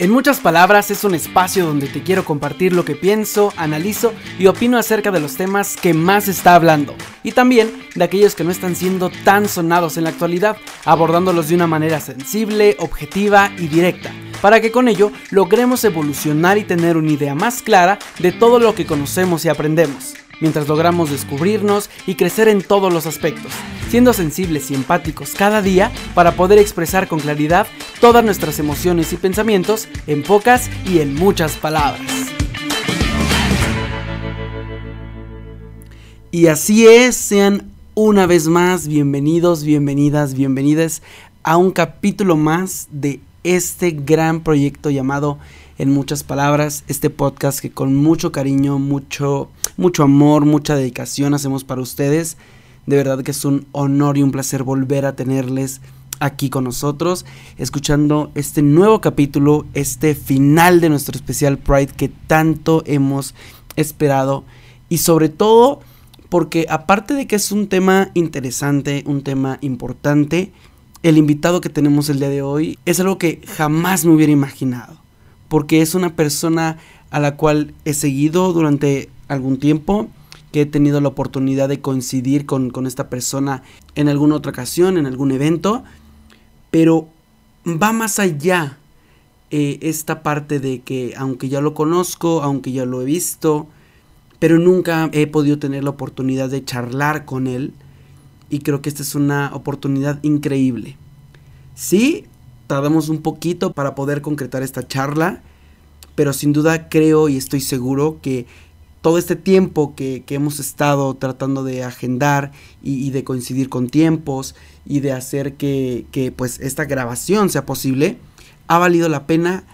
En muchas palabras es un espacio donde te quiero compartir lo que pienso, analizo y opino acerca de los temas que más está hablando. Y también de aquellos que no están siendo tan sonados en la actualidad, abordándolos de una manera sensible, objetiva y directa, para que con ello logremos evolucionar y tener una idea más clara de todo lo que conocemos y aprendemos, mientras logramos descubrirnos y crecer en todos los aspectos siendo sensibles y empáticos cada día para poder expresar con claridad todas nuestras emociones y pensamientos en pocas y en muchas palabras. Y así es, sean una vez más bienvenidos, bienvenidas, bienvenidas a un capítulo más de este gran proyecto llamado en muchas palabras, este podcast que con mucho cariño, mucho mucho amor, mucha dedicación hacemos para ustedes. De verdad que es un honor y un placer volver a tenerles aquí con nosotros, escuchando este nuevo capítulo, este final de nuestro especial Pride que tanto hemos esperado y sobre todo porque aparte de que es un tema interesante, un tema importante, el invitado que tenemos el día de hoy es algo que jamás me hubiera imaginado, porque es una persona a la cual he seguido durante algún tiempo, que he tenido la oportunidad de coincidir con, esta persona en alguna otra ocasión, en algún evento, pero va más allá eh, esta parte de que aunque ya lo conozco, aunque ya lo he visto, pero nunca he podido tener la oportunidad de charlar con él y creo que esta es una oportunidad increíble. Sí, tardamos un poquito para poder concretar esta charla, pero sin duda creo y estoy seguro que todo este tiempo que, hemos estado tratando de agendar y, de coincidir con tiempos y de hacer que, que, pues esta grabación sea posible, ha valido la pena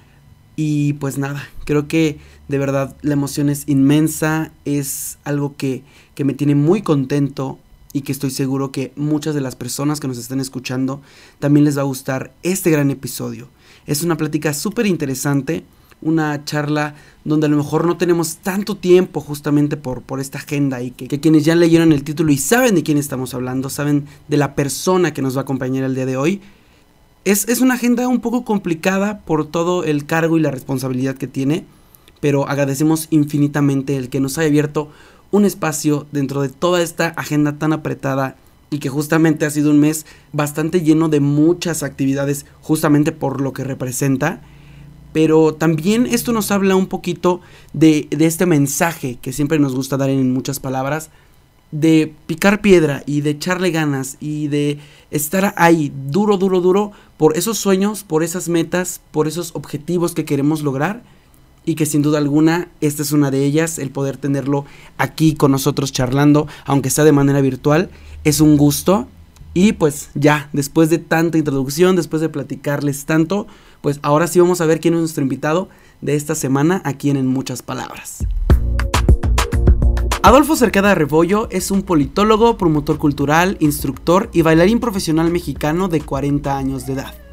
y pues nada, creo que de verdad la emoción es inmensa, es algo que, que me tiene muy contento y que estoy seguro que muchas de las personas que nos están escuchando también les va a gustar este gran episodio. Es una plática súper interesante una charla donde a lo mejor no tenemos tanto tiempo justamente por, por esta agenda y que, quienes ya leyeron el título y saben de quién estamos hablando, saben de la persona que nos va a acompañar el día de hoy, es, es una agenda un poco complicada por todo el cargo y la responsabilidad que tiene, pero agradecemos infinitamente el que nos haya abierto un espacio dentro de toda esta agenda tan apretada y que justamente ha sido un mes bastante lleno de muchas actividades justamente por lo que representa. Pero también esto nos habla un poquito de, este mensaje que siempre nos gusta dar en muchas palabras, de picar piedra y de echarle ganas y de estar ahí duro, duro, duro por esos sueños, por esas metas, por esos objetivos que queremos lograr y que sin duda alguna esta es una de ellas, el poder tenerlo aquí con nosotros charlando, aunque sea de manera virtual, es un gusto. Y pues ya, después de tanta introducción, después de platicarles tanto, pues ahora sí vamos a ver quién es nuestro invitado de esta semana aquí en En Muchas Palabras. Adolfo Cercada Rebollo es un politólogo, promotor cultural, instructor y bailarín profesional mexicano de 40 años de edad.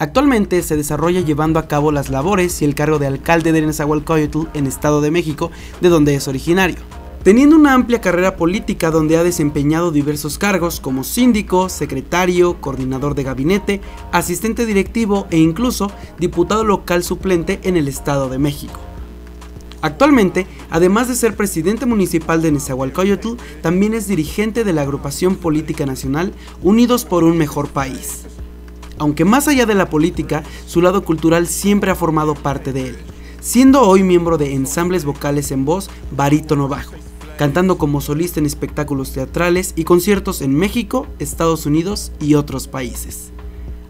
Actualmente se desarrolla llevando a cabo las labores y el cargo de alcalde de Nezahualcóyotl en Estado de México, de donde es originario teniendo una amplia carrera política donde ha desempeñado diversos cargos como síndico, secretario, coordinador de gabinete, asistente directivo e incluso diputado local suplente en el Estado de México. Actualmente, además de ser presidente municipal de Nezahualcóyotl, también es dirigente de la agrupación política nacional Unidos por un Mejor País. Aunque más allá de la política, su lado cultural siempre ha formado parte de él, siendo hoy miembro de ensambles vocales en voz Barítono Bajo, cantando como solista en espectáculos teatrales y conciertos en México, Estados Unidos y otros países.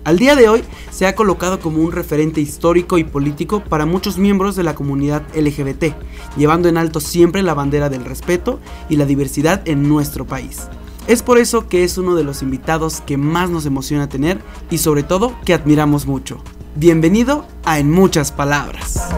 Al día de hoy se ha colocado como un referente histórico y político para muchos miembros de la comunidad LGBT, llevando en alto siempre la bandera del respeto y la diversidad en nuestro país. Es por eso que es uno de los invitados que más nos emociona tener y sobre todo que admiramos mucho. Bienvenido a En Muchas Palabras.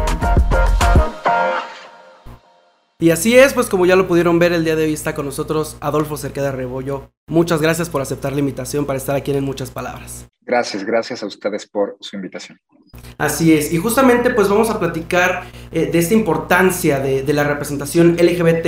Y así es, pues como ya lo pudieron ver, el día de hoy está con nosotros Adolfo Cerqueda Rebollo. Muchas gracias por aceptar la invitación para estar aquí en Muchas Palabras. Gracias, gracias a ustedes por su invitación. Así es, y justamente pues vamos a platicar eh, de esta importancia de, la representación LGBT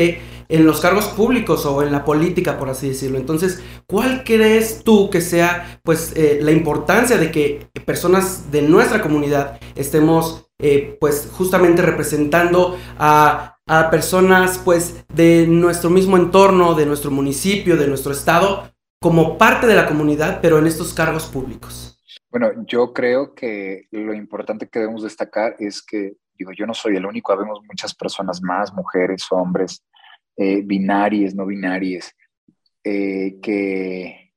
en los cargos públicos o en la política, por así decirlo. Entonces, ¿cuál crees tú que sea pues eh, la importancia de que personas de nuestra comunidad estemos eh, pues justamente representando a, personas pues de nuestro mismo entorno, de nuestro municipio, de nuestro estado, como parte de la comunidad, pero en estos cargos públicos? Bueno, yo creo que lo importante que debemos destacar es que, digo, yo no soy el único, habemos muchas personas más, mujeres, hombres, eh, binarias, no binarias, eh, que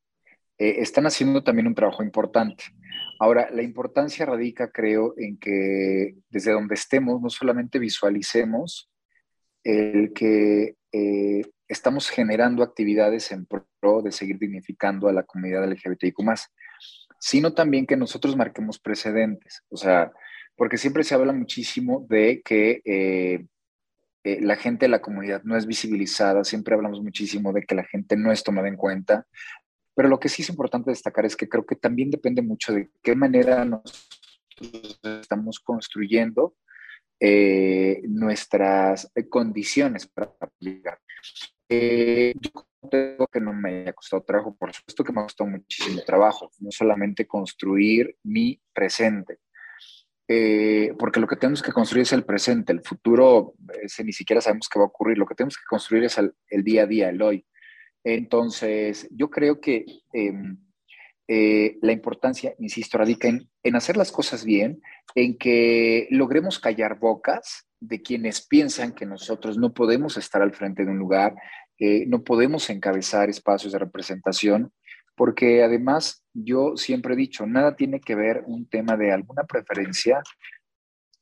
eh, están haciendo también un trabajo importante. Ahora, la importancia radica, creo, en que desde donde estemos, no solamente visualicemos el que estamos generando actividades en pro de seguir dignificando a la comunidad LGBTIQ, sino también que nosotros marquemos precedentes. O sea, porque siempre se habla muchísimo de que eh, la gente de la comunidad no es visibilizada, siempre hablamos muchísimo de que la gente no es tomada en cuenta, pero lo que sí es importante destacar es que creo que también depende mucho de qué manera estamos construyendo eh, nuestras condiciones para aplicar. Eh, tengo que no me haya costado trabajo, por supuesto que me ha costado muchísimo trabajo, no solamente construir mi presente, eh, porque lo que tenemos que construir es el presente, el futuro ese ni siquiera sabemos qué va a ocurrir, lo que tenemos que construir es el, día a día, el hoy. Entonces, yo creo que em, eh, la importancia, insisto, radica en, en, hacer las cosas bien, en que logremos callar bocas de quienes piensan que nosotros no podemos estar al frente de un lugar, eh, no podemos encabezar espacios de representación porque además yo siempre he dicho, nada tiene que ver un tema de alguna preferencia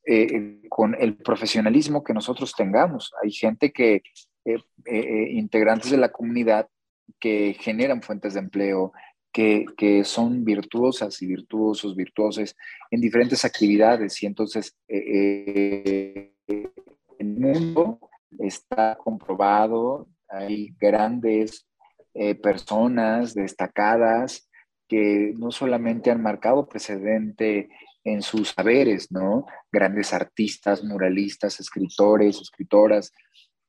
eh, con el profesionalismo que nosotros tengamos. Hay gente que, eh, eh, integrantes de la comunidad, que generan fuentes de empleo, que, que, son virtuosas y virtuosos, virtuoses en diferentes actividades. Y entonces, el mundo está comprobado, hay grandes eh, personas destacadas que no solamente han marcado precedente en sus saberes, ¿no? Grandes artistas, muralistas, escritores, escritoras.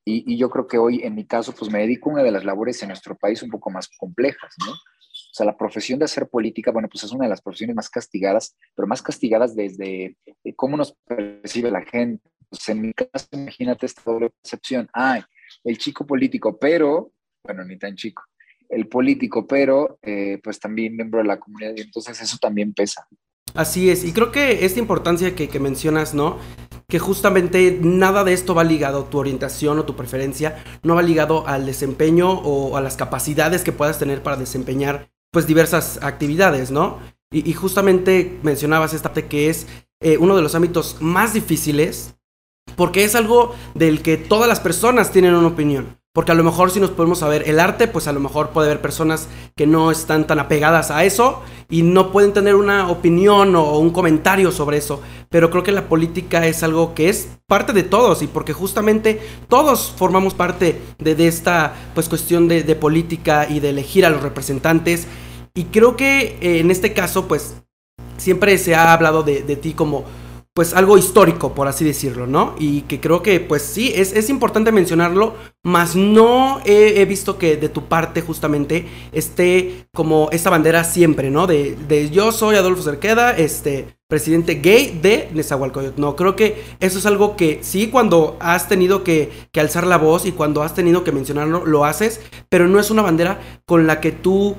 Y, yo creo que hoy, en mi caso, pues me dedico a una de las labores en nuestro país un poco más complejas, ¿no? O sea, la profesión de hacer política, bueno, pues es una de las profesiones más castigadas, pero más castigadas desde eh, cómo nos percibe la gente. Pues en mi caso, imagínate esta doble percepción. Ay, el chico político, pero, bueno, ni tan chico el político, pero eh, pues también miembro de la comunidad y entonces eso también pesa. Así es, y creo que esta importancia que, que mencionas, ¿no? que justamente nada de esto va ligado, tu orientación o tu preferencia, no va ligado al desempeño o a las capacidades que puedas tener para desempeñar pues diversas actividades, ¿no? Y, justamente mencionabas esta parte que es eh, uno de los ámbitos más difíciles porque es algo del que todas las personas tienen una opinión. Porque a lo mejor si nos podemos saber el arte, pues a lo mejor puede haber personas que no están tan apegadas a eso y no pueden tener una opinión o un comentario sobre eso. Pero creo que la política es algo que es parte de todos y porque justamente todos formamos parte de, esta pues cuestión de, política y de elegir a los representantes. Y creo que eh, en este caso pues siempre se ha hablado de ti como pues algo histórico, por así decirlo, ¿no? Y que creo que, pues sí, es, importante mencionarlo, mas no he, visto que de tu parte justamente esté como esta bandera siempre, ¿no? De, de yo soy Adolfo Cerqueda, este, presidente gay de Nezahualcóyotl. No, creo que eso es algo que sí, cuando has tenido que, que alzar la voz y cuando has tenido que mencionarlo, lo haces, pero no es una bandera con la que tú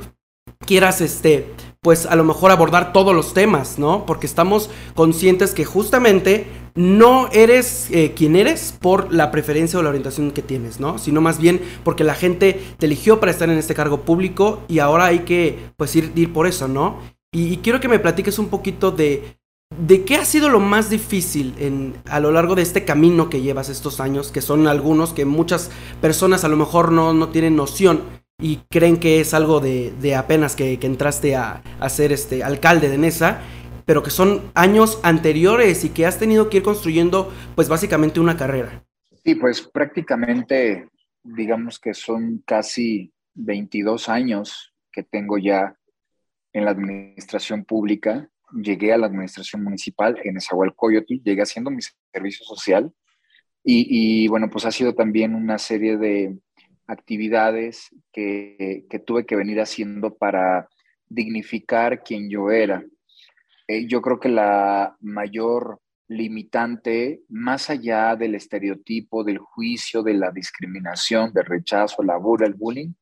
quieras, este, pues a lo mejor abordar todos los temas, ¿no? Porque estamos conscientes que justamente no eres eh, quien eres por la preferencia o la orientación que tienes, ¿no? Sino más bien porque la gente te eligió para estar en este cargo público y ahora hay que, pues, ir, ir por eso, ¿no? Y, quiero que me platiques un poquito de, de qué ha sido lo más difícil en, a lo largo de este camino que llevas estos años, que son algunos que muchas personas a lo mejor no, no tienen noción y creen que es algo de, apenas que, entraste a, ser este alcalde de Nesa, pero que son años anteriores y que has tenido que ir construyendo pues básicamente una carrera. Sí, pues prácticamente digamos que son casi 22 años que tengo ya en la administración pública. Llegué a la administración municipal en Esahualcoyotl, llegué haciendo mi servicio social y bueno, pues ha sido también una serie de actividades que, tuve que venir haciendo para dignificar quien yo era. Eh, yo creo que la mayor limitante, más allá del estereotipo, del juicio, de la discriminación, del rechazo, la burla, el bullying,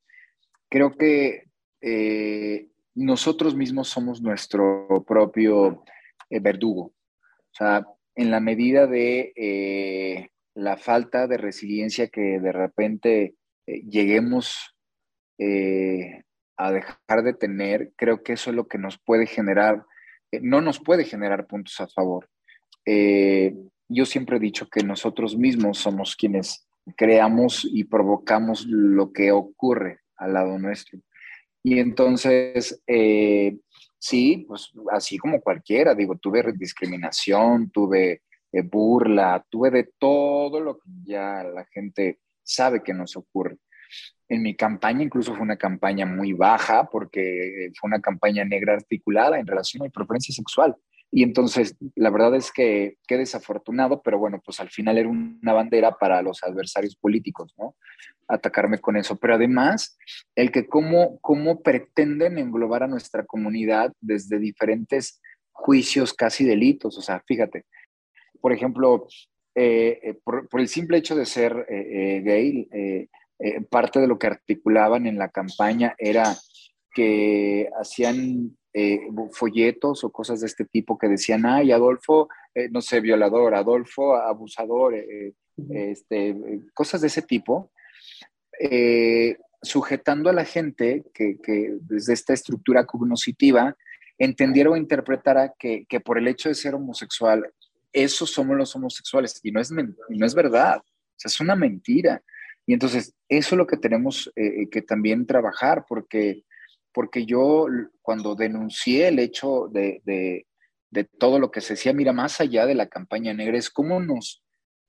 creo que eh, nosotros mismos somos nuestro propio eh, verdugo. O sea, en la medida de eh, la falta de resiliencia que de repente lleguemos a dejar de tener, creo que eso es lo que nos puede generar, no nos puede generar puntos a favor. yo siempre he dicho que nosotros mismos somos quienes creamos y provocamos lo que ocurre al lado nuestro. Y entonces, eh, sí, pues así como cualquiera, digo, tuve discriminación, tuve eh, burla, tuve de todo lo que ya la gente sabe que nos ocurre. En mi campaña incluso fue una campaña muy baja porque fue una campaña negra articulada en relación a mi preferencia sexual. Y entonces, la verdad es que qué desafortunado, pero bueno, pues al final era una bandera para los adversarios políticos, ¿no? Atacarme con eso. Pero además, el que cómo, cómo pretenden englobar a nuestra comunidad desde diferentes juicios, casi delitos. O sea, fíjate, por ejemplo, eh, eh, por, el simple hecho de ser eh, gay, parte de lo que articulaban en la campaña era que hacían folletos o cosas de este tipo que decían, ay, Adolfo, no sé, violador, Adolfo, abusador, este, cosas de ese tipo, sujetando a la gente que, desde esta estructura cognoscitiva entendiera o interpretara que, por el hecho de ser homosexual, esos somos los homosexuales, y no es, no es verdad, es una mentira. Y entonces, eso es lo que tenemos que también trabajar, porque porque yo cuando denuncié el hecho de, todo lo que se decía, mira, más allá de la campaña negra, es cómo nos,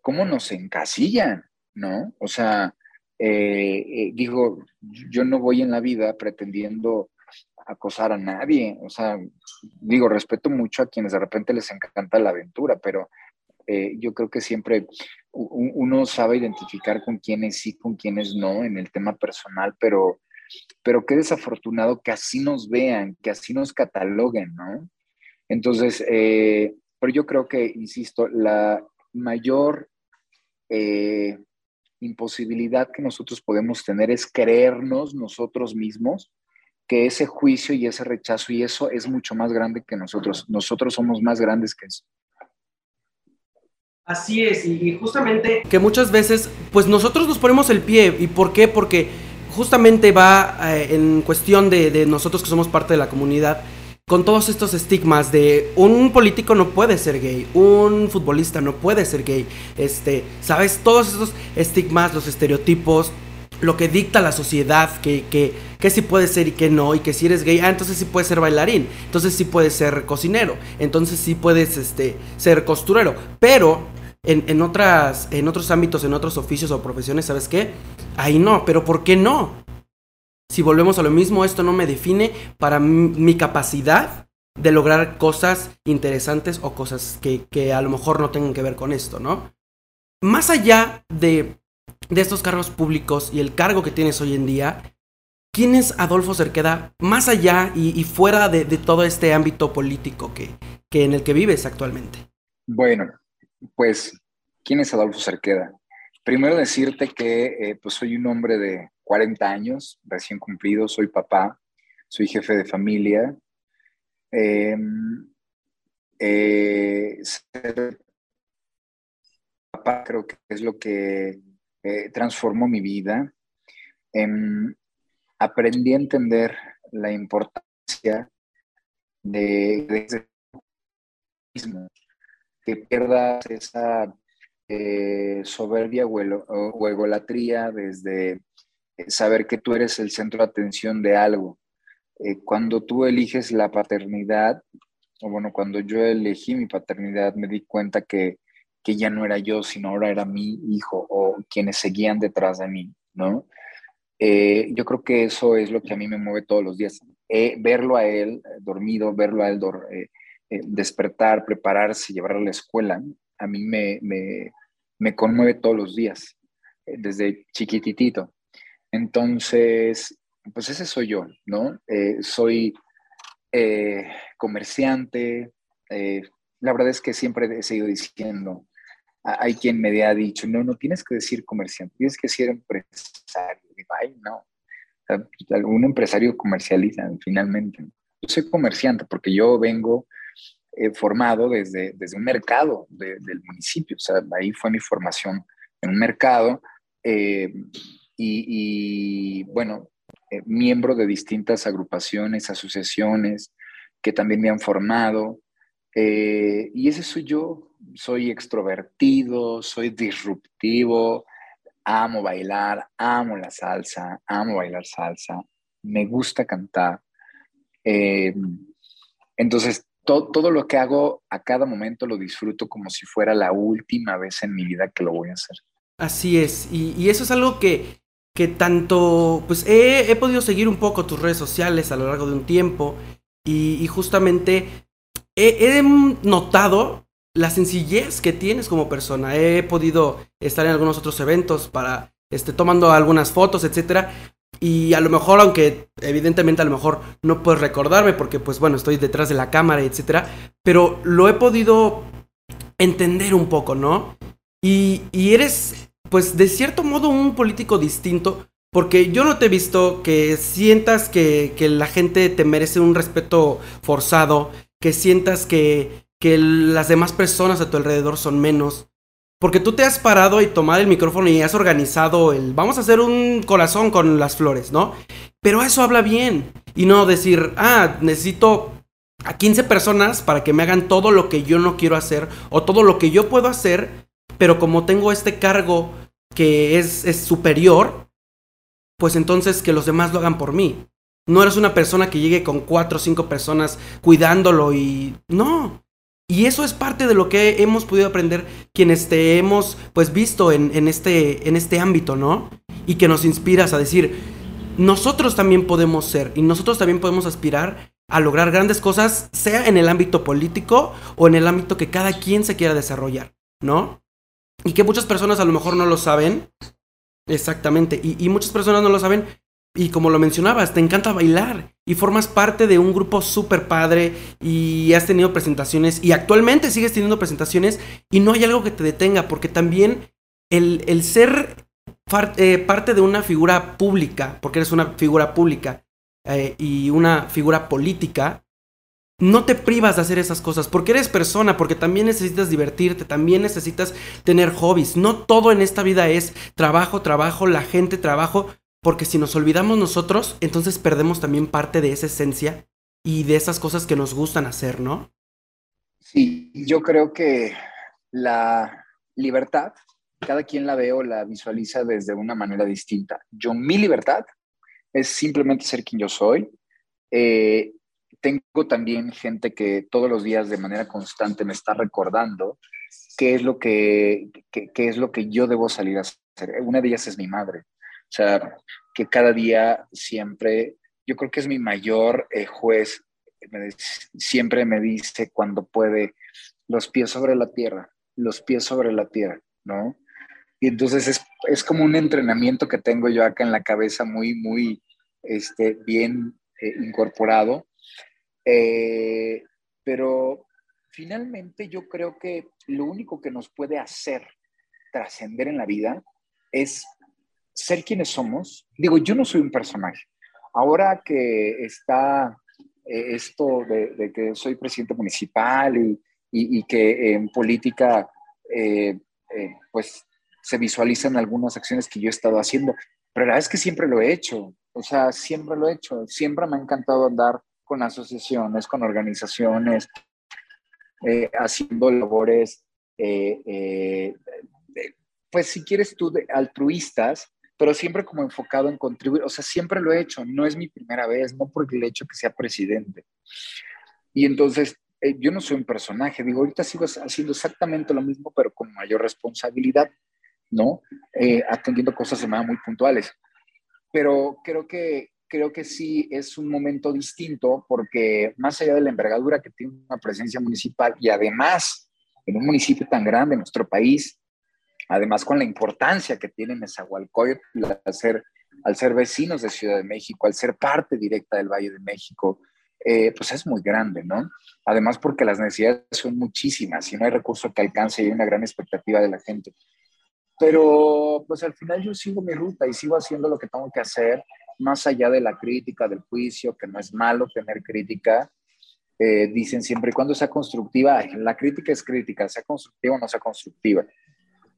cómo nos encasillan, ¿no? O sea, eh, eh, digo, yo no voy en la vida pretendiendo acosar a nadie, o sea, digo, respeto mucho a quienes de repente les encanta la aventura, pero eh, yo creo que siempre uno sabe identificar con quienes sí, con quienes no en el tema personal, pero pero qué desafortunado que así nos vean, que así nos cataloguen, ¿no? Entonces, eh, pero yo creo que, insisto, la mayor eh, imposibilidad que nosotros podemos tener es creernos nosotros mismos que ese juicio y ese rechazo y eso es mucho más grande que nosotros. Nosotros somos más grandes que eso. Así es, y justamente que muchas veces, pues nosotros nos ponemos el pie. ¿Y por qué? Porque justamente va eh, en cuestión de, nosotros que somos parte de la comunidad, con todos estos estigmas de un político no puede ser gay, un futbolista no puede ser gay, este, ¿sabes? Todos estos estigmas, los estereotipos, lo que dicta la sociedad, que, que, que sí puede ser y que no, y que si eres gay, ah, entonces sí puedes ser bailarín, entonces sí puedes ser cocinero, entonces sí puedes este, ser costurero, pero en, otras, en otros ámbitos, en otros oficios o profesiones, ¿sabes qué? Ahí no, pero ¿por qué no? Si volvemos a lo mismo, esto no me define para mi capacidad de lograr cosas interesantes o cosas que, a lo mejor no tengan que ver con esto, ¿no? Más allá de, de estos cargos públicos y el cargo que tienes hoy en día, ¿quién es Adolfo Cerqueda más allá y, fuera de, todo este ámbito político que, en el que vives actualmente? Bueno, pues, ¿quién es Adolfo Cerqueda? Primero decirte que eh, pues soy un hombre de 40 años, recién cumplido, soy papá, soy jefe de familia. Em, eh, ser papá creo que es lo que eh, transformó mi vida. Aprendí a entender la importancia de, que pierdas esa eh, soberbia o, egolatría desde eh, saber que tú eres el centro de atención de algo. Eh, cuando tú eliges la paternidad, o bueno, cuando yo elegí mi paternidad, me di cuenta que, que ya no era yo, sino ahora era mi hijo o quienes seguían detrás de mí, ¿no? Yo creo que eso es lo que a mí me mueve todos los días. verlo a él dormido, verlo a él eh, despertar, prepararse, llevarlo a la escuela, a mí me, me, me conmueve todos los días, eh, desde chiquititito. Entonces, pues ese soy yo, ¿no? Eh, soy eh, comerciante. Eh, la verdad es que siempre he seguido diciendo, hay quien me ha dicho, no, no tienes que decir comerciante, tienes que ser empresario. Digo, ay, no. algún empresario comercializa finalmente. Yo soy comerciante porque yo vengo formado desde, desde un mercado del municipio. O sea, ahí fue mi formación en un mercado. y, bueno, eh, miembro de distintas agrupaciones, asociaciones que también me han formado. Eh, y ese soy yo, soy extrovertido, soy disruptivo, amo bailar, amo la salsa, amo bailar salsa, me gusta cantar. Eh, entonces, todo lo que hago a cada momento lo disfruto como si fuera la última vez en mi vida que lo voy a hacer. Así es, y eso es algo que que tanto, pues he, podido seguir un poco tus redes sociales a lo largo de un tiempo. Y, justamente he, notado la sencillez que tienes como persona. He podido estar en algunos otros eventos para, este, tomando algunas fotos, etcétera. Y a lo mejor, aunque evidentemente a lo mejor no puedes recordarme porque pues bueno, estoy detrás de la cámara, etcétera, pero lo he podido entender un poco, ¿no? Y, y eres pues de cierto modo un político distinto, porque yo no te he visto que sientas que, la gente te merece un respeto forzado, que sientas que, que las demás personas a tu alrededor son menos. Porque tú te has parado y tomado el micrófono y has organizado el vamos a hacer un corazón con las flores, ¿no? Pero eso habla bien. Y no decir, ah, necesito a 15 personas para que me hagan todo lo que yo no quiero hacer o todo lo que yo puedo hacer pero como tengo este cargo que es, superior, pues entonces que los demás lo hagan por mí. No eres una persona que llegue con cuatro o cinco personas cuidándolo y no. Y eso es parte de lo que hemos podido aprender quienes te hemos pues visto en, en, este, en este ámbito, ¿no? Y que nos inspiras a decir, nosotros también podemos ser y nosotros también podemos aspirar a lograr grandes cosas, sea en el ámbito político o en el ámbito que cada quien se quiera desarrollar, ¿no? Y que muchas personas a lo mejor no lo saben. Exactamente. Y, muchas personas no lo saben. Y como lo mencionabas, te encanta bailar. Y formas parte de un grupo súper padre. Y has tenido presentaciones. Y actualmente sigues teniendo presentaciones. Y no hay algo que te detenga. Porque también el, ser eh, parte de una figura pública. Porque eres una figura pública. Eh, y una figura política no te privas de hacer esas cosas porque eres persona, porque también necesitas divertirte, también necesitas tener hobbies. No todo en esta vida es trabajo, trabajo, la gente, trabajo, porque si nos olvidamos nosotros, entonces perdemos también parte de esa esencia y de esas cosas que nos gustan hacer, ¿no? Sí, yo creo que la libertad, cada quien la ve o la visualiza desde una manera distinta. Yo, mi libertad es simplemente ser quien yo soy. Eh, tengo también gente que todos los días de manera constante me está recordando qué es lo que, es lo que yo debo salir a hacer. Una de ellas es mi madre. O sea, que cada día siempre, yo creo que es mi mayor eh, juez, siempre me dice cuando puede, los pies sobre la tierra, los pies sobre la tierra, ¿no? Y entonces es, como un entrenamiento que tengo yo acá en la cabeza muy, muy este, bien eh, incorporado eh, pero finalmente yo creo que lo único que nos puede hacer trascender en la vida es ser quienes somos. Digo, yo no soy un personaje. Ahora que está eh, esto de, que soy presidente municipal y, y, que en política, eh, pues se visualizan algunas acciones que yo he estado haciendo, pero la verdad es que siempre lo he hecho. O sea, siempre lo he hecho. Siempre me ha encantado andar con asociaciones, con organizaciones, eh, haciendo labores, eh, eh, pues si quieres tú, de altruistas, pero siempre como enfocado en contribuir. O sea, siempre lo he hecho, no es mi primera vez, no porque el hecho que sea presidente. Y entonces, yo no soy un personaje, digo, ahorita sigo haciendo exactamente lo mismo, pero con mayor responsabilidad, ¿no? atendiendo cosas de manera muy puntuales. Pero creo que creo que sí es un momento distinto porque más allá de la envergadura que tiene una presencia municipal y además en un municipio tan grande en nuestro país, además con la importancia que tiene Nezahualcóyotl hacer al ser vecinos de Ciudad de México, al ser parte directa del Valle de México, eh, pues es muy grande, ¿no? Además porque las necesidades son muchísimas y no hay recurso que alcance y hay una gran expectativa de la gente. Pero pues al final yo sigo mi ruta y sigo haciendo lo que tengo que hacer, más allá de la crítica, del juicio, que no es malo tener crítica. Eh, dicen siempre y cuando sea constructiva, la crítica es crítica, sea constructiva o no sea constructiva.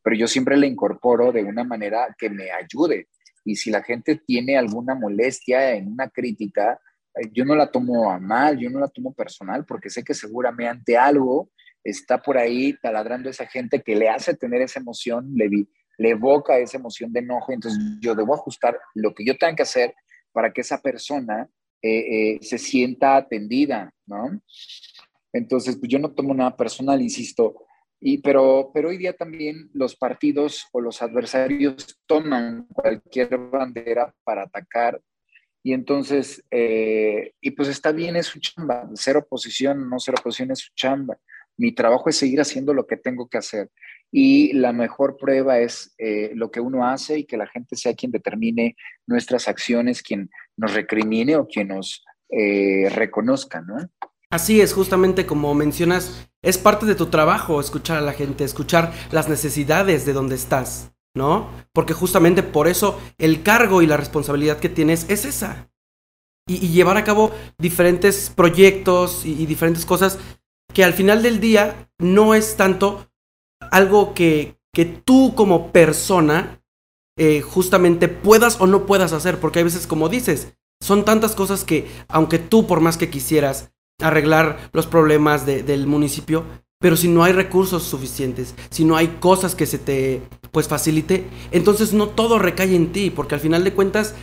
Pero yo siempre la incorporo de una manera que me ayude. Y si la gente tiene alguna molestia en una crítica, eh, yo no la tomo a mal, yo no la tomo personal, porque sé que seguramente algo está por ahí taladrando a esa gente que le hace tener esa emoción, le, le evoca esa emoción de enojo, entonces yo debo ajustar lo que yo tenga que hacer para que esa persona eh, eh, se sienta atendida, ¿no? Entonces, pues yo no tomo nada personal, insisto, y, pero, pero hoy día también los partidos o los adversarios toman cualquier bandera para atacar y entonces, eh, y pues está bien, es su chamba, ser oposición, no ser oposición es su chamba mi trabajo es seguir haciendo lo que tengo que hacer. Y la mejor prueba es eh, lo que uno hace y que la gente sea quien determine nuestras acciones, quien nos recrimine o quien nos eh, reconozca, ¿no? Así es, justamente como mencionas, es parte de tu trabajo escuchar a la gente, escuchar las necesidades de donde estás, ¿no? Porque justamente por eso el cargo y la responsabilidad que tienes es esa. Y, llevar a cabo diferentes proyectos y diferentes cosas que al final del día no es tanto algo que, que tú como persona eh, justamente puedas o no puedas hacer, porque hay veces como dices, son tantas cosas que aunque tú por más que quisieras arreglar los problemas del municipio, pero si no hay recursos suficientes, si no hay cosas que se te pues facilite, entonces no todo recae en ti, porque al final de cuentas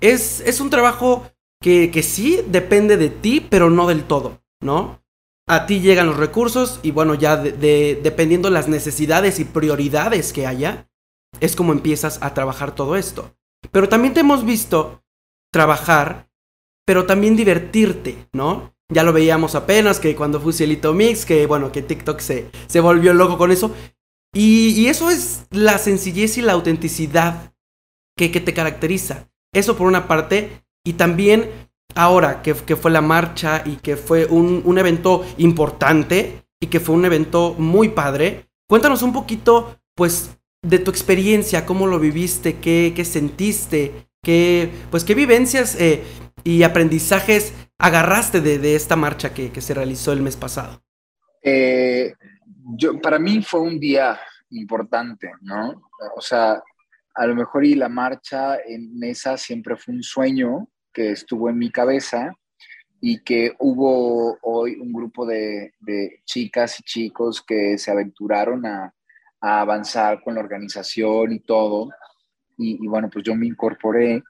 es, es un trabajo que, que sí depende de ti, pero no del todo, ¿no? a ti llegan los recursos y bueno, ya de, dependiendo las necesidades y prioridades que haya, es como empiezas a trabajar todo esto. Pero también te hemos visto trabajar, pero también divertirte, ¿no? Ya lo veíamos apenas que cuando fue Cielito Mix, que bueno, que TikTok se, se volvió loco con eso. Y, eso es la sencillez y la autenticidad que, que te caracteriza. Eso por una parte. Y también ahora que, fue la marcha y que fue un, evento importante y que fue un evento muy padre, cuéntanos un poquito, pues, de tu experiencia, cómo lo viviste, qué, sentiste, qué, pues, qué vivencias eh, y aprendizajes agarraste de, esta marcha que, se realizó el mes pasado. Eh, yo, para mí fue un día importante, ¿no? O sea, a lo mejor y la marcha en esa siempre fue un sueño, que estuvo en mi cabeza y que hubo hoy un grupo de, chicas y chicos que se aventuraron a, avanzar con la organización y todo. Y, bueno, pues yo me incorporé.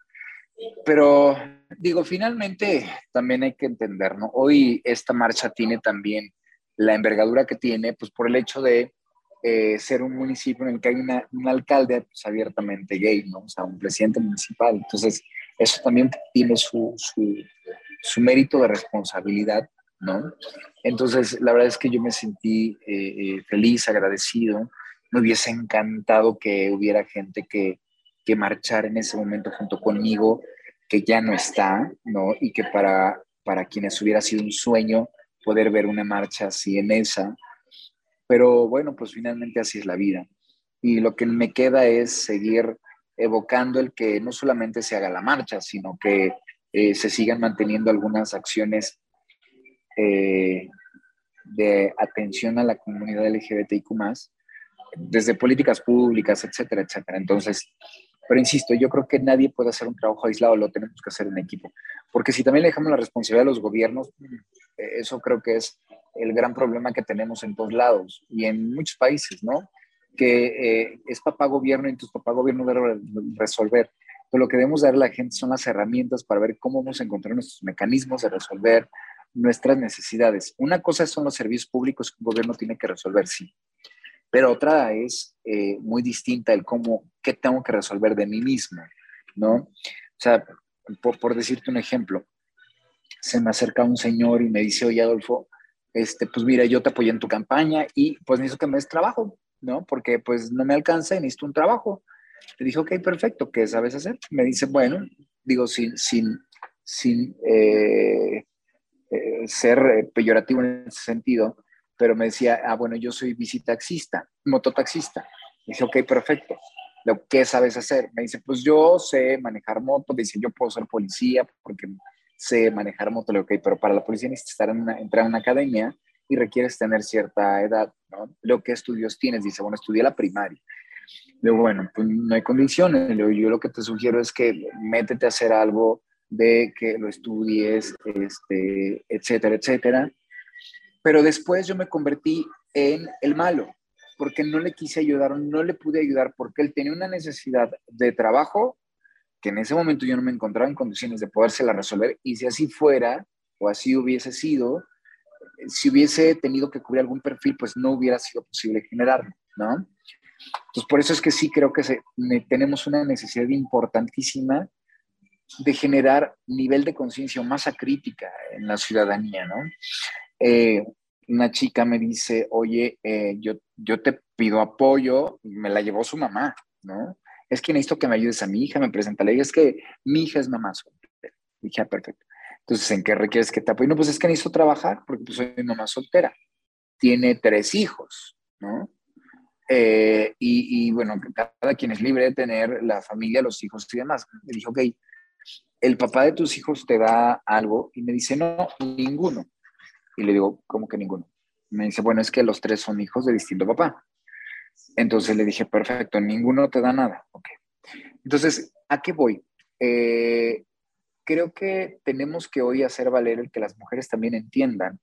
Pero digo, finalmente también hay que entender, ¿no? Hoy esta marcha tiene también la envergadura que tiene, pues por el hecho de eh, ser un municipio en el que hay un alcalde pues, abiertamente gay, ¿no? O sea, un presidente municipal. Entonces, eso también tiene su, su, mérito de responsabilidad, ¿no? Entonces, la verdad es que yo me sentí eh, eh, feliz, agradecido. Me hubiese encantado que hubiera gente que, que marchara en ese momento junto conmigo, que ya no está, ¿no? Y que para, para quienes hubiera sido un sueño poder ver una marcha así en esa. Pero bueno, pues finalmente así es la vida. Y lo que me queda es seguir evocando el que no solamente se haga la marcha, sino que eh, se sigan manteniendo algunas acciones eh, de atención a la comunidad LGBTIQ desde políticas públicas, etcétera, etcétera. Entonces, pero insisto, yo creo que nadie puede hacer un trabajo aislado, lo tenemos que hacer en equipo. Porque si también dejamos la responsabilidad a los gobiernos, eso creo que es el gran problema que tenemos en todos lados y en muchos países, ¿no? que eh, es papá gobierno y entonces papá gobierno debe resolver. Pero lo que debemos dar a la gente son las herramientas para ver cómo vamos a encontrar nuestros mecanismos de resolver nuestras necesidades. Una cosa son los servicios públicos que un gobierno tiene que resolver, sí. Pero otra es eh, muy distinta el cómo, qué tengo que resolver de mí mismo, ¿no? O sea, por, por decirte un ejemplo, se me acerca un señor y me dice, oye Adolfo, este, pues mira, yo te apoyé en tu campaña y pues necesito que me des trabajo. ¿no? Porque pues no me alcanza y necesito un trabajo. Le dije, ok, perfecto, ¿qué sabes hacer? Me dice, bueno, digo, sin, sin, sin eh, eh, ser peyorativo en ese sentido, pero me decía, ah, bueno, yo soy bicitaxista, mototaxista. Me dice, ok, perfecto. Lo que sabes hacer. Me dice, pues yo sé manejar moto. Dice, yo puedo ser policía porque sé manejar moto. Le digo, ok, pero para la policía necesitas estar en una, entrar en una academia y requieres tener cierta edad, ¿no? Lo que estudios tienes. Dice, bueno, estudié la primaria. Le digo, bueno, pues no hay condiciones. Le digo, yo lo que te sugiero es que métete a hacer algo de que lo estudies, este, etcétera, etcétera. Pero después yo me convertí en el malo, porque no le quise ayudar, no le pude ayudar, porque él tenía una necesidad de trabajo que en ese momento yo no me encontraba en condiciones de podérsela resolver, y si así fuera, o así hubiese sido, si hubiese tenido que cubrir algún perfil, pues no hubiera sido posible generarlo, ¿no? Entonces, por eso es que sí creo que se, tenemos una necesidad importantísima de generar nivel de conciencia o masa crítica en la ciudadanía, ¿no? Eh, una chica me dice, oye, eh, yo, yo te pido apoyo, me la llevó su mamá, ¿no? Es que necesito que me ayudes a mi hija, me presenta la es que mi hija es mamá soltera. Dije, ah, perfecto. Entonces, ¿en qué requieres que te apoye? No, pues es que necesito trabajar porque pues, soy mamá soltera. Tiene tres hijos, ¿no? Eh, y, y, bueno, cada quien es libre de tener la familia, los hijos y demás. Le dije, ok, el papá de tus hijos te da algo y me dice, no, ninguno. Y le digo, ¿cómo que ninguno? Me dice, bueno, es que los tres son hijos de distinto papá. Entonces le dije, perfecto, ninguno te da nada. Ok. Entonces, ¿a qué voy? Eh, creo que tenemos que hoy hacer valer el que las mujeres también entiendan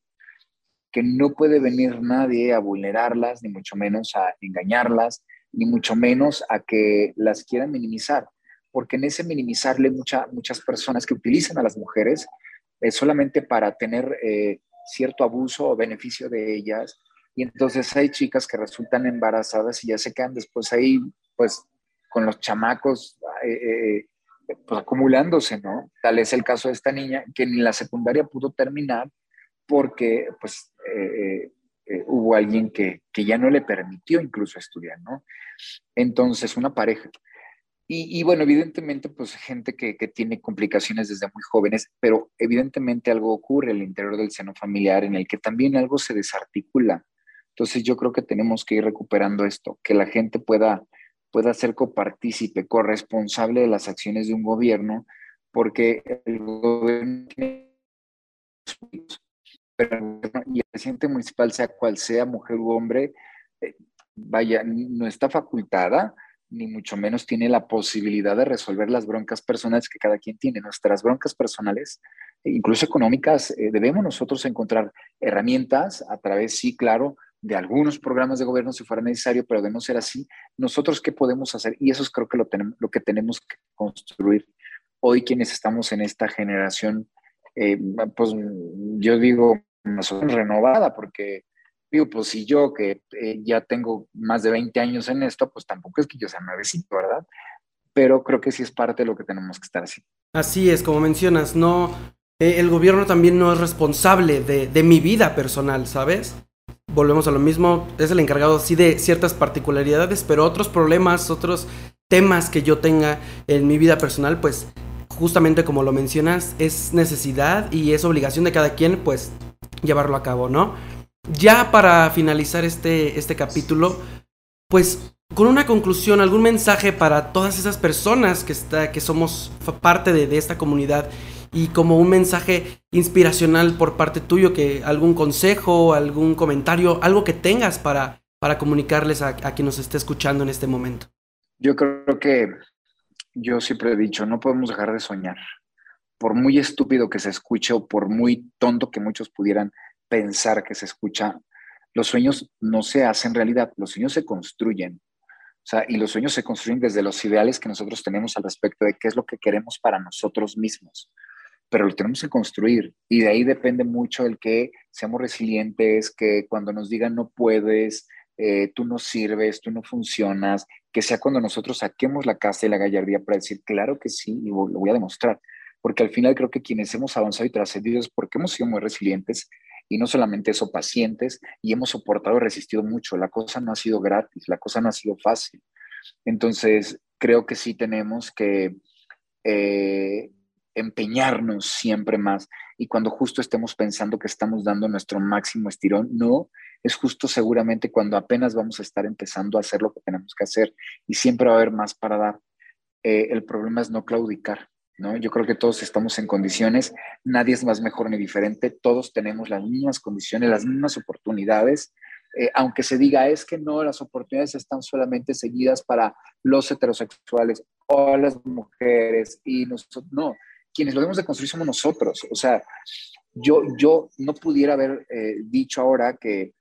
que no puede venir nadie a vulnerarlas, ni mucho menos a engañarlas, ni mucho menos a que las quieran minimizar, porque en ese minimizarle muchas personas que utilizan a las mujeres es solamente para tener eh, cierto abuso o beneficio de ellas. Y entonces hay chicas que resultan embarazadas y ya se quedan después ahí, pues, con los chamacos eh, eh, pues, acumulándose, ¿no? Tal es el caso de esta niña que ni la secundaria pudo terminar porque, pues, eh, hubo alguien que, que ya no le permitió incluso estudiar, ¿no? Entonces, una pareja y, bueno, evidentemente, pues gente que, que, tiene complicaciones desde muy jóvenes, pero evidentemente algo ocurre al interior del seno familiar en el que también algo se desarticula. Entonces yo creo que tenemos que ir recuperando esto, que la gente pueda, pueda ser copartícipe, corresponsable de las acciones de un gobierno, porque el gobierno tiene y el presidente municipal, sea cual sea, mujer u hombre, eh, vaya, no está facultada ni mucho menos tiene la posibilidad de resolver las broncas personales que cada quien tiene. Nuestras broncas personales, e incluso económicas, eh, debemos nosotros encontrar herramientas a través, sí, claro, de algunos programas de gobierno si fuera necesario, pero de no ser así, nosotros qué podemos hacer? Y eso es creo que lo, tenemos, lo que tenemos que construir. Hoy quienes estamos en esta generación, eh, pues yo digo, nosotros renovada, porque Pues si yo que eh, ya tengo más de 20 años en esto, pues tampoco es que yo sea nuevecito, ¿verdad? Pero creo que sí es parte de lo que tenemos que estar haciendo. Así es, como mencionas, no, eh, el gobierno también no es responsable de, de, mi vida personal, ¿sabes? Volvemos a lo mismo, es el encargado sí de ciertas particularidades, pero otros problemas, otros temas que yo tenga en mi vida personal, pues justamente como lo mencionas, es necesidad y es obligación de cada quien, pues llevarlo a cabo, ¿no? Ya para finalizar este, este capítulo, pues con una conclusión, algún mensaje para todas esas personas que, está, que somos parte de, esta comunidad y como un mensaje inspiracional por parte tuyo, que algún consejo, algún comentario, algo que tengas para, para comunicarles a, a quien nos esté escuchando en este momento. Yo creo que yo siempre he dicho, no podemos dejar de soñar. Por muy estúpido que se escuche o por muy tonto que muchos pudieran pensar que se escucha, los sueños no se hacen realidad, los sueños se construyen. O sea, y los sueños se construyen desde los ideales que nosotros tenemos al respecto de qué es lo que queremos para nosotros mismos. Pero lo tenemos que construir y de ahí depende mucho el que seamos resilientes, que cuando nos digan no puedes, eh, tú no sirves, tú no funcionas, que sea cuando nosotros saquemos la casa y la gallardía para decir, claro que sí, y lo voy a demostrar. Porque al final creo que quienes hemos avanzado y trascendido es porque hemos sido muy resilientes y no solamente eso, pacientes, y hemos soportado y resistido mucho. La cosa no ha sido gratis, la cosa no ha sido fácil. Entonces, creo que sí tenemos que eh, empeñarnos siempre más. Y cuando justo estemos pensando que estamos dando nuestro máximo estirón, no, es justo seguramente cuando apenas vamos a estar empezando a hacer lo que tenemos que hacer y siempre va a haber más para dar. Eh, el problema es no claudicar, ¿no? Yo creo que todos estamos en condiciones, nadie es más mejor ni diferente, todos tenemos las mismas condiciones, las mismas oportunidades, eh, aunque se diga es que no, las oportunidades están solamente seguidas para los heterosexuales o las mujeres y nosotros, no, quienes lo debemos de construir somos nosotros. O sea, yo, yo no pudiera haber eh, dicho ahora que,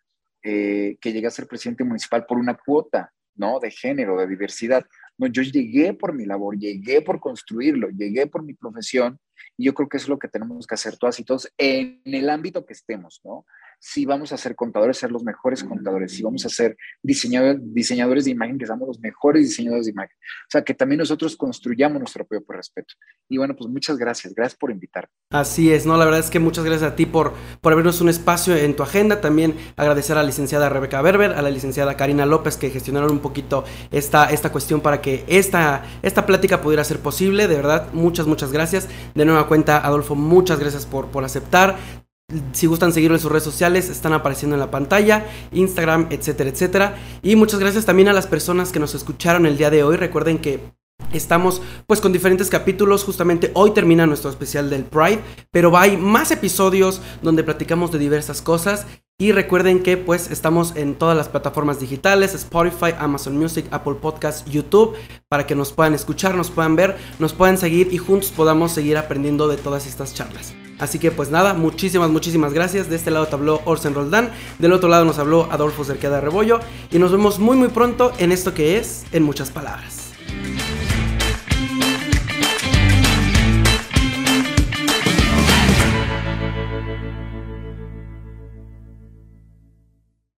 eh, que llegué a ser presidente municipal por una cuota, ¿no? De género, de diversidad. No, yo llegué por mi labor, llegué por construirlo, llegué por mi profesión y yo creo que es lo que tenemos que hacer todas y todos en el ámbito que estemos, ¿no? Si vamos a ser contadores, ser los mejores contadores. Si vamos a ser diseñadores, diseñadores de imagen, que seamos los mejores diseñadores de imagen. O sea, que también nosotros construyamos nuestro propio respeto. Y bueno, pues muchas gracias. Gracias por invitar. Así es, ¿no? La verdad es que muchas gracias a ti por, por abrirnos un espacio en tu agenda. También agradecer a la licenciada Rebeca Berber, a la licenciada Karina López, que gestionaron un poquito esta, esta cuestión para que esta, esta plática pudiera ser posible. De verdad, muchas, muchas gracias. De nueva cuenta, Adolfo, muchas gracias por, por aceptar. Si gustan seguirlo en sus redes sociales, están apareciendo en la pantalla, Instagram, etcétera, etcétera. Y muchas gracias también a las personas que nos escucharon el día de hoy. Recuerden que Estamos pues con diferentes capítulos, justamente hoy termina nuestro especial del Pride, pero hay más episodios donde platicamos de diversas cosas y recuerden que pues estamos en todas las plataformas digitales, Spotify, Amazon Music, Apple Podcasts, YouTube, para que nos puedan escuchar, nos puedan ver, nos puedan seguir y juntos podamos seguir aprendiendo de todas estas charlas. Así que pues nada, muchísimas, muchísimas gracias. De este lado te habló Orsen Roldán, del otro lado nos habló Adolfo Cerqueda Rebollo y nos vemos muy muy pronto en esto que es En Muchas Palabras.